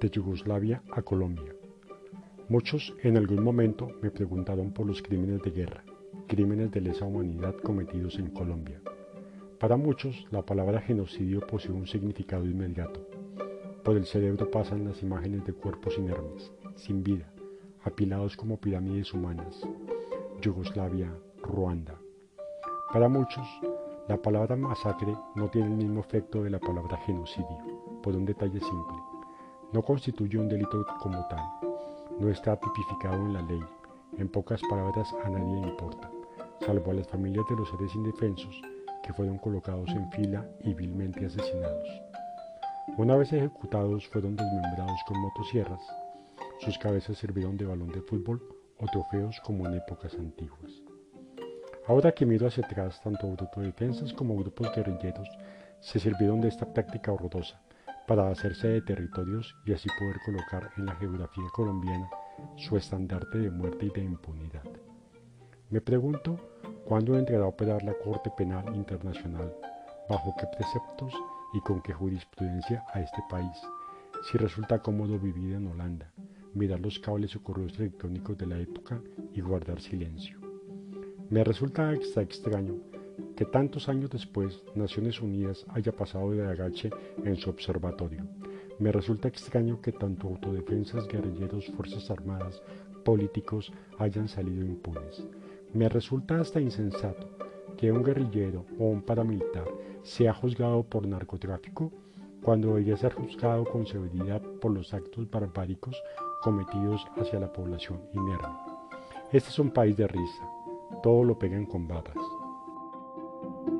de Yugoslavia a Colombia. Muchos en algún momento me preguntaron por los crímenes de guerra, crímenes de lesa humanidad cometidos en Colombia. Para muchos, la palabra genocidio posee un significado inmediato. Por el cerebro pasan las imágenes de cuerpos inermes, sin vida, apilados como pirámides humanas. Yugoslavia, Ruanda. Para muchos, la palabra masacre no tiene el mismo efecto de la palabra genocidio, por un detalle simple. No constituye un delito como tal. No está tipificado en la ley. En pocas palabras, a nadie importa, salvo a las familias de los seres indefensos que fueron colocados en fila y vilmente asesinados. Una vez ejecutados, fueron desmembrados con motosierras. Sus cabezas sirvieron de balón de fútbol o trofeos como en épocas antiguas. Ahora que miro hacia atrás, tanto autodefensas como grupos guerrilleros se sirvieron de esta práctica horrorosa para hacerse de territorios y así poder colocar en la geografía colombiana su estandarte de muerte y de impunidad. Me pregunto cuándo entrará a operar la Corte Penal Internacional, bajo qué preceptos y con qué jurisprudencia a este país, si resulta cómodo vivir en Holanda, mirar los cables o correos electrónicos de la época y guardar silencio. Me resulta extra extraño que tantos años después Naciones Unidas haya pasado de agache en su observatorio. Me resulta extraño que tanto autodefensas, guerrilleros, fuerzas armadas, políticos hayan salido impunes. Me resulta hasta insensato que un guerrillero o un paramilitar sea juzgado por narcotráfico cuando debería ser juzgado con severidad por los actos barbáricos cometidos hacia la población inerme. Este es un país de risa, todo lo pegan con babas. Thank you.